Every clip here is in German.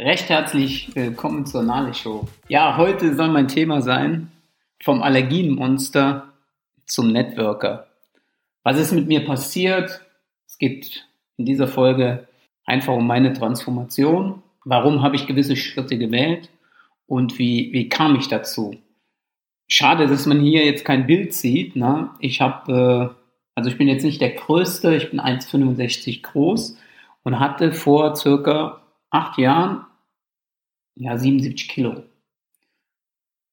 Recht herzlich willkommen zur Nale Show. Ja, heute soll mein Thema sein vom Allergienmonster zum Networker. Was ist mit mir passiert? Es geht in dieser Folge einfach um meine Transformation. Warum habe ich gewisse Schritte gewählt? Und wie, wie kam ich dazu? Schade, dass man hier jetzt kein Bild sieht. Ne? Ich habe, äh, also ich bin jetzt nicht der Größte, ich bin 1,65 groß und hatte vor circa acht Jahren ja 77 Kilo.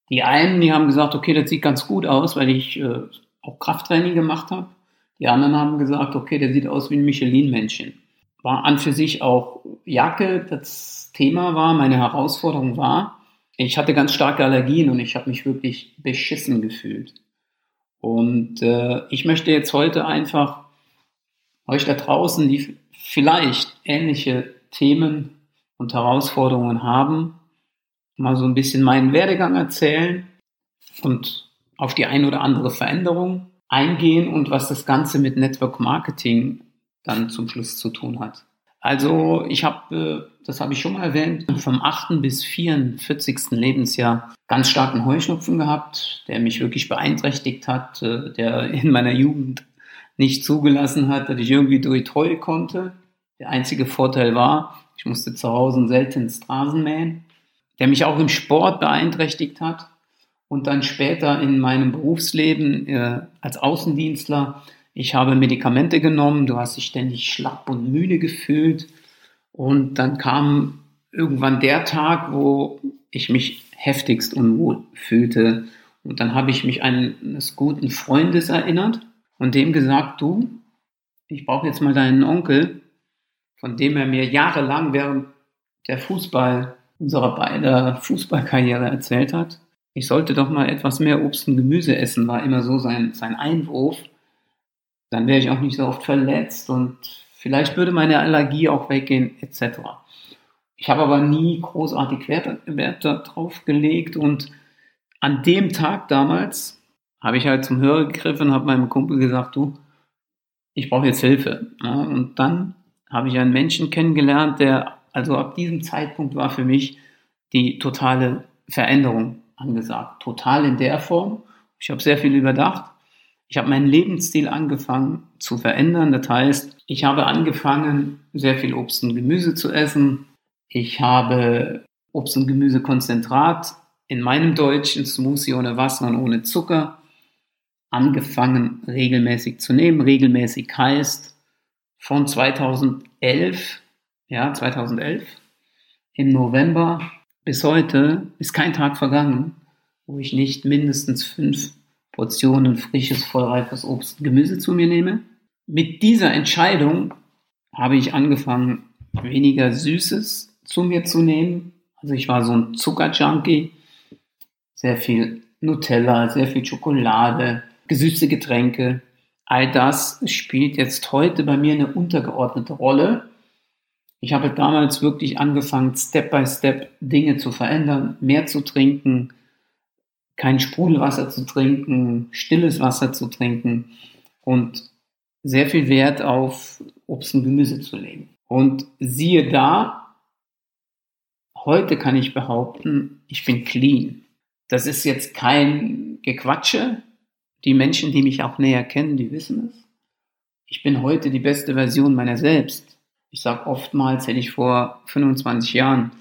Die einen, die haben gesagt, okay, das sieht ganz gut aus, weil ich äh, auch Krafttraining gemacht habe. Die anderen haben gesagt, okay, der sieht aus wie ein Michelin-Männchen. War an für sich auch Jacke, das Thema war, meine Herausforderung war, ich hatte ganz starke Allergien und ich habe mich wirklich beschissen gefühlt. Und äh, ich möchte jetzt heute einfach euch da draußen, die vielleicht ähnliche Themen und Herausforderungen haben, mal so ein bisschen meinen Werdegang erzählen und auf die ein oder andere Veränderung eingehen und was das Ganze mit Network Marketing dann zum Schluss zu tun hat. Also ich habe, äh, das habe ich schon mal erwähnt, vom 8. bis 44. Lebensjahr ganz starken Heuschnupfen gehabt, der mich wirklich beeinträchtigt hat, äh, der in meiner Jugend nicht zugelassen hat, dass ich irgendwie durch Heu konnte. Der einzige Vorteil war, ich musste zu Hause selten Straßen mähen, der mich auch im Sport beeinträchtigt hat und dann später in meinem Berufsleben äh, als Außendienstler. Ich habe Medikamente genommen, du hast dich ständig schlapp und müde gefühlt und dann kam irgendwann der Tag, wo ich mich heftigst unwohl fühlte und dann habe ich mich eines guten Freundes erinnert und dem gesagt, du, ich brauche jetzt mal deinen Onkel, von dem er mir jahrelang während der Fußball, unserer beider Fußballkarriere erzählt hat. Ich sollte doch mal etwas mehr Obst und Gemüse essen, war immer so sein, sein Einwurf. Dann wäre ich auch nicht so oft verletzt und vielleicht würde meine Allergie auch weggehen, etc. Ich habe aber nie großartig Wert, Wert darauf gelegt und an dem Tag damals habe ich halt zum Hörer gegriffen und habe meinem Kumpel gesagt, du, ich brauche jetzt Hilfe. und dann habe ich einen Menschen kennengelernt, der, also ab diesem Zeitpunkt war für mich die totale Veränderung angesagt. Total in der Form. Ich habe sehr viel überdacht. Ich habe meinen Lebensstil angefangen zu verändern. Das heißt, ich habe angefangen, sehr viel Obst und Gemüse zu essen. Ich habe Obst und Gemüsekonzentrat in meinem deutschen Smoothie ohne Wasser und ohne Zucker angefangen regelmäßig zu nehmen. Regelmäßig heißt, von 2011, ja, 2011, im November bis heute ist kein Tag vergangen, wo ich nicht mindestens fünf Portionen frisches, vollreifes Obst und Gemüse zu mir nehme. Mit dieser Entscheidung habe ich angefangen, weniger Süßes zu mir zu nehmen. Also ich war so ein Zuckerjunkie, sehr viel Nutella, sehr viel Schokolade, gesüßte Getränke, all das spielt jetzt heute bei mir eine untergeordnete Rolle. Ich habe damals wirklich angefangen, Step by Step Dinge zu verändern, mehr zu trinken, kein Sprudelwasser zu trinken, stilles Wasser zu trinken und sehr viel Wert auf Obst und Gemüse zu legen. Und siehe da, heute kann ich behaupten, ich bin clean. Das ist jetzt kein Gequatsche, die Menschen, die mich auch näher kennen, die wissen es. Ich bin heute die beste Version meiner selbst. Ich sage oftmals, hätte ich vor 25 Jahren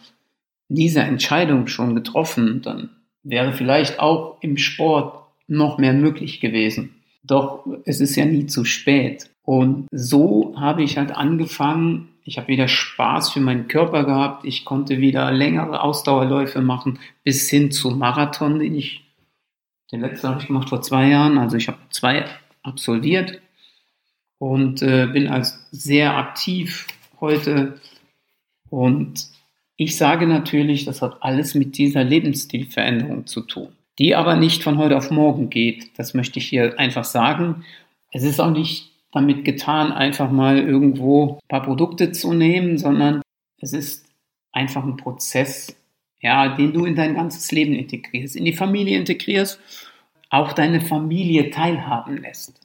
diese Entscheidung schon getroffen, dann wäre vielleicht auch im Sport noch mehr möglich gewesen. Doch es ist ja nie zu spät. Und so habe ich halt angefangen, ich habe wieder Spaß für meinen Körper gehabt, ich konnte wieder längere Ausdauerläufe machen, bis hin zum Marathon, den ich den letzten habe ich gemacht vor zwei Jahren. Also ich habe zwei absolviert und äh, bin als sehr aktiv heute. Und ich sage natürlich, das hat alles mit dieser Lebensstilveränderung zu tun, die aber nicht von heute auf morgen geht. Das möchte ich hier einfach sagen. Es ist auch nicht damit getan, einfach mal irgendwo ein paar Produkte zu nehmen, sondern es ist einfach ein Prozess, ja, den du in dein ganzes Leben integrierst, in die Familie integrierst, auch deine Familie teilhaben lässt.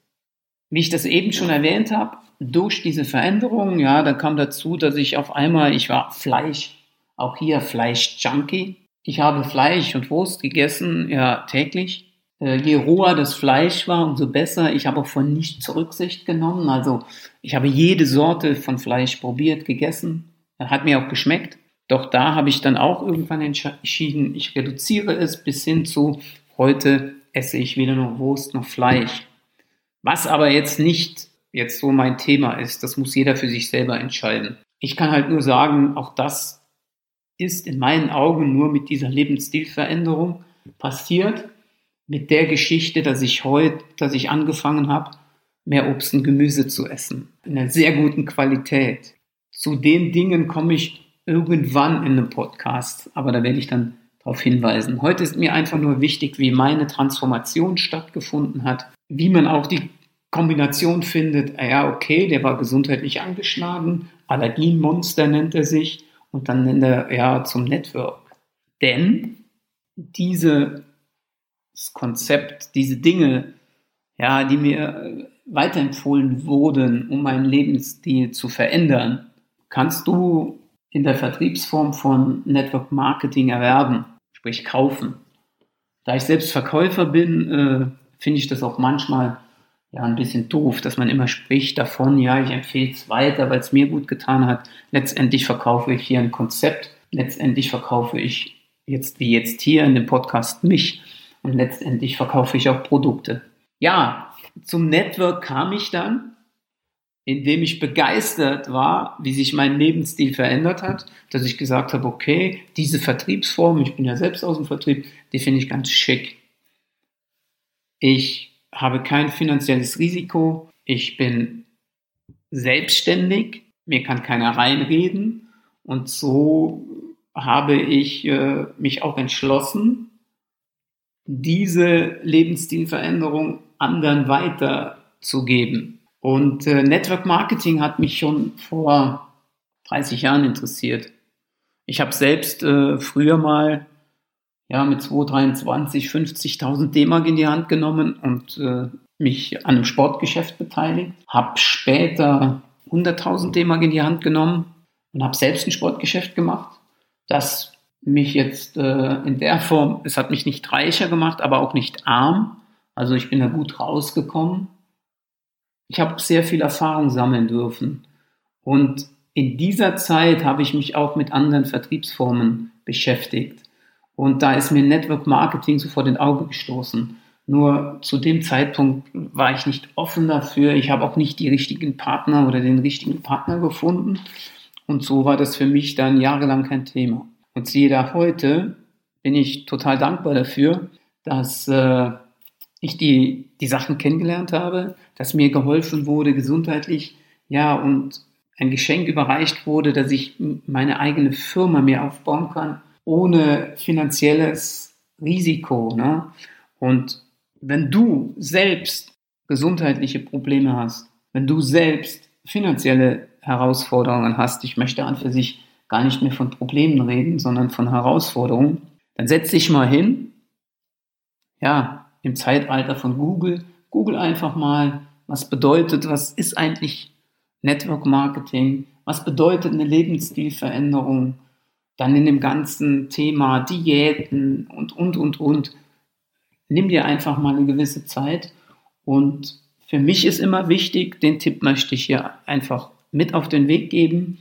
Wie ich das eben schon erwähnt habe, durch diese Veränderung, ja, da kam dazu, dass ich auf einmal, ich war Fleisch auch hier Fleisch-Junkie. Ich habe Fleisch und Wurst gegessen, ja, täglich. Äh, je roher das Fleisch war, umso besser. Ich habe auch von nichts Rücksicht genommen. Also ich habe jede Sorte von Fleisch probiert, gegessen. Hat mir auch geschmeckt. Doch da habe ich dann auch irgendwann entschieden, ich reduziere es bis hin zu heute esse ich weder noch Wurst noch Fleisch. Was aber jetzt nicht jetzt so mein Thema ist, das muss jeder für sich selber entscheiden. Ich kann halt nur sagen, auch das ist in meinen Augen nur mit dieser Lebensstilveränderung passiert, mit der Geschichte, dass ich heute, dass ich angefangen habe, mehr Obst und Gemüse zu essen, in einer sehr guten Qualität. Zu den Dingen komme ich irgendwann in einem Podcast, aber da werde ich dann darauf hinweisen. Heute ist mir einfach nur wichtig, wie meine Transformation stattgefunden hat, wie man auch die Kombination findet, ja, okay, der war gesundheitlich angeschlagen, Allergienmonster nennt er sich und dann nennt er ja zum Network. Denn dieses Konzept, diese Dinge, ja, die mir weiterempfohlen wurden, um meinen Lebensstil zu verändern, kannst du in der Vertriebsform von Network Marketing erwerben, sprich kaufen. Da ich selbst Verkäufer bin, äh, finde ich das auch manchmal ja ein bisschen doof, dass man immer spricht davon, ja, ich empfehle es weiter, weil es mir gut getan hat. Letztendlich verkaufe ich hier ein Konzept, letztendlich verkaufe ich jetzt wie jetzt hier in dem Podcast mich und letztendlich verkaufe ich auch Produkte. Ja, zum Network kam ich dann, indem ich begeistert war, wie sich mein Lebensstil verändert hat, dass ich gesagt habe, okay, diese Vertriebsform, ich bin ja selbst aus dem Vertrieb, die finde ich ganz schick. Ich habe kein finanzielles Risiko, ich bin selbstständig, mir kann keiner reinreden und so habe ich äh, mich auch entschlossen, diese Lebensstilveränderung anderen weiterzugeben. Und äh, Network Marketing hat mich schon vor 30 Jahren interessiert. Ich habe selbst äh, früher mal ja, mit 223 50.000 D-Mark in die Hand genommen und äh, mich an einem Sportgeschäft beteiligt. Habe später 100.000 D-Mark in die Hand genommen und habe selbst ein Sportgeschäft gemacht, das mich jetzt äh, in der Form, es hat mich nicht reicher gemacht, aber auch nicht arm. Also ich bin da gut rausgekommen. Ich habe sehr viel Erfahrung sammeln dürfen. Und in dieser Zeit habe ich mich auch mit anderen Vertriebsformen beschäftigt. Und da ist mir Network Marketing sofort in Auge gestoßen. Nur zu dem Zeitpunkt war ich nicht offen dafür. Ich habe auch nicht die richtigen Partner oder den richtigen Partner gefunden. Und so war das für mich dann jahrelang kein Thema. Und siehe da heute, bin ich total dankbar dafür, dass äh, ich die, die Sachen kennengelernt habe, dass mir geholfen wurde gesundheitlich, ja, und ein Geschenk überreicht wurde, dass ich meine eigene Firma mir aufbauen kann ohne finanzielles Risiko. Ne? Und wenn du selbst gesundheitliche Probleme hast, wenn du selbst finanzielle Herausforderungen hast, ich möchte an für sich gar nicht mehr von Problemen reden, sondern von Herausforderungen, dann setz dich mal hin, ja, im Zeitalter von Google, Google einfach mal, was bedeutet, was ist eigentlich Network Marketing, was bedeutet eine Lebensstilveränderung, dann in dem ganzen Thema Diäten und, und, und, und. Nimm dir einfach mal eine gewisse Zeit. Und für mich ist immer wichtig, den Tipp möchte ich hier einfach mit auf den Weg geben.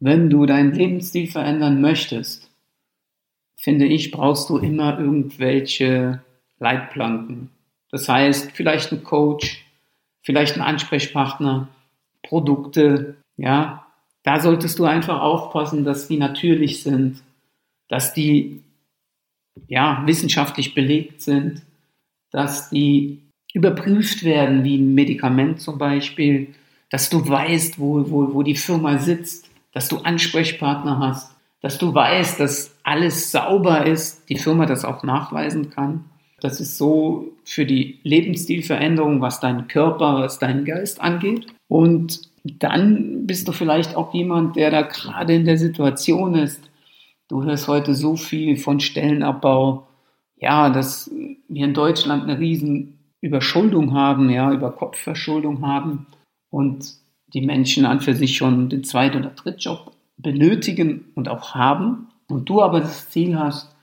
Wenn du deinen Lebensstil verändern möchtest, finde ich, brauchst du immer irgendwelche Leitplanken. Das heißt, vielleicht ein Coach, vielleicht ein Ansprechpartner, Produkte, ja, da solltest du einfach aufpassen, dass die natürlich sind, dass die ja, wissenschaftlich belegt sind, dass die überprüft werden, wie ein Medikament zum Beispiel, dass du weißt, wo, wo, wo die Firma sitzt, dass du Ansprechpartner hast, dass du weißt, dass alles sauber ist, die Firma das auch nachweisen kann. Das ist so für die Lebensstilveränderung, was deinen Körper, was deinen Geist angeht. Und dann bist du vielleicht auch jemand, der da gerade in der Situation ist. Du hörst heute so viel von Stellenabbau, ja, dass wir in Deutschland eine riesen Überschuldung haben, ja, über Kopfverschuldung haben und die Menschen an für sich schon den Zweit- oder Drittjob benötigen und auch haben. und du aber das Ziel hast,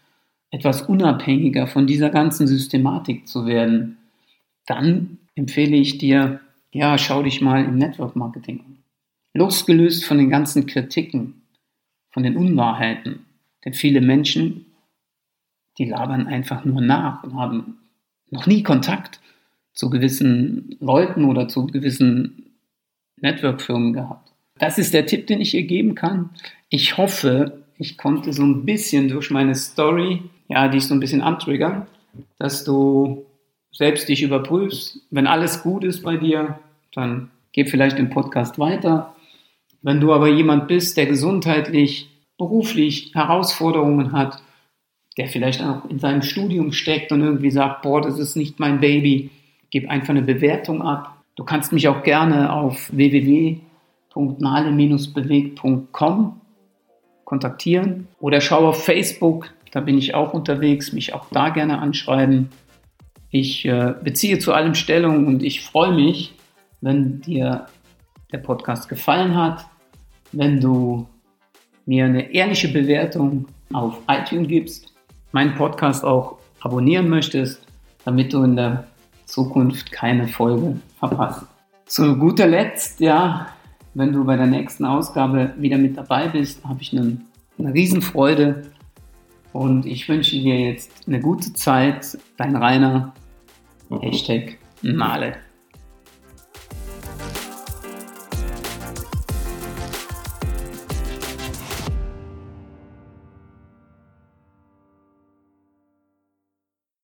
etwas unabhängiger von dieser ganzen Systematik zu werden, dann empfehle ich dir, ja, schau dich mal im Network Marketing an. Losgelöst von den ganzen Kritiken, von den Unwahrheiten. Denn viele Menschen, die labern einfach nur nach und haben noch nie Kontakt zu gewissen Leuten oder zu gewissen Network-Firmen gehabt. Das ist der Tipp, den ich ihr geben kann. Ich hoffe, ich konnte so ein bisschen durch meine Story, ja, dich so ein bisschen antriggern, dass du selbst dich überprüfst. Wenn alles gut ist bei dir, dann gib vielleicht den Podcast weiter. Wenn du aber jemand bist, der gesundheitlich, beruflich Herausforderungen hat, der vielleicht auch in seinem Studium steckt und irgendwie sagt, boah, das ist nicht mein Baby, gib einfach eine Bewertung ab. Du kannst mich auch gerne auf www.nale-bewegt.com kontaktieren oder schau auf Facebook, da bin ich auch unterwegs, mich auch da gerne anschreiben. Ich äh, beziehe zu allem Stellung und ich freue mich, wenn dir der Podcast gefallen hat, wenn du mir eine ehrliche Bewertung auf iTunes gibst, meinen Podcast auch abonnieren möchtest, damit du in der Zukunft keine Folge verpasst. Zu guter Letzt, ja, wenn du bei der nächsten Ausgabe wieder mit dabei bist, habe ich eine, eine Riesenfreude und ich wünsche dir jetzt eine gute Zeit. Dein Rainer, Hashtag Male.